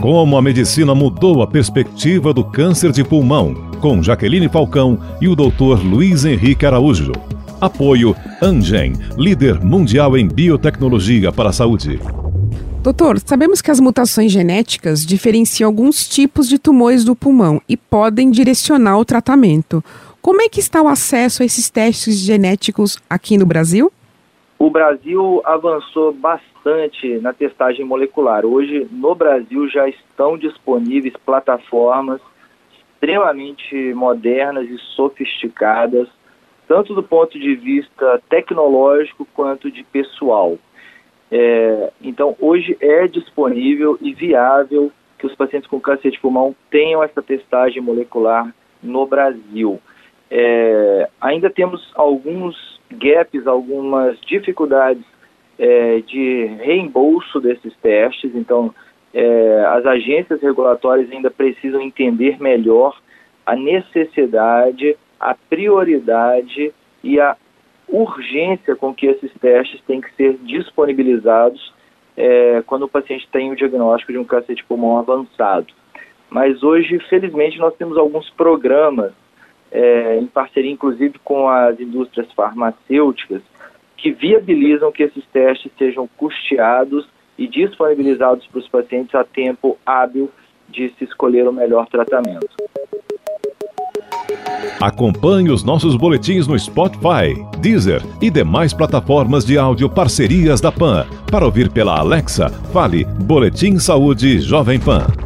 Como a medicina mudou a perspectiva do câncer de pulmão, com Jaqueline Falcão e o Dr. Luiz Henrique Araújo. Apoio Angen, líder mundial em biotecnologia para a saúde. Doutor, sabemos que as mutações genéticas diferenciam alguns tipos de tumores do pulmão e podem direcionar o tratamento. Como é que está o acesso a esses testes genéticos aqui no Brasil? O Brasil avançou bastante na testagem molecular. Hoje, no Brasil, já estão disponíveis plataformas extremamente modernas e sofisticadas, tanto do ponto de vista tecnológico quanto de pessoal. É, então, hoje é disponível e viável que os pacientes com câncer de pulmão tenham essa testagem molecular no Brasil. É, ainda temos alguns gaps, algumas dificuldades é, de reembolso desses testes, então é, as agências regulatórias ainda precisam entender melhor a necessidade, a prioridade e a urgência com que esses testes têm que ser disponibilizados é, quando o paciente tem o diagnóstico de um câncer de pulmão avançado. Mas hoje, felizmente, nós temos alguns programas, é, em parceria inclusive com as indústrias farmacêuticas, que viabilizam que esses testes sejam custeados e disponibilizados para os pacientes a tempo hábil de se escolher o melhor tratamento. Acompanhe os nossos boletins no Spotify, Deezer e demais plataformas de áudio parcerias da PAN. Para ouvir pela Alexa, fale Boletim Saúde Jovem Pan.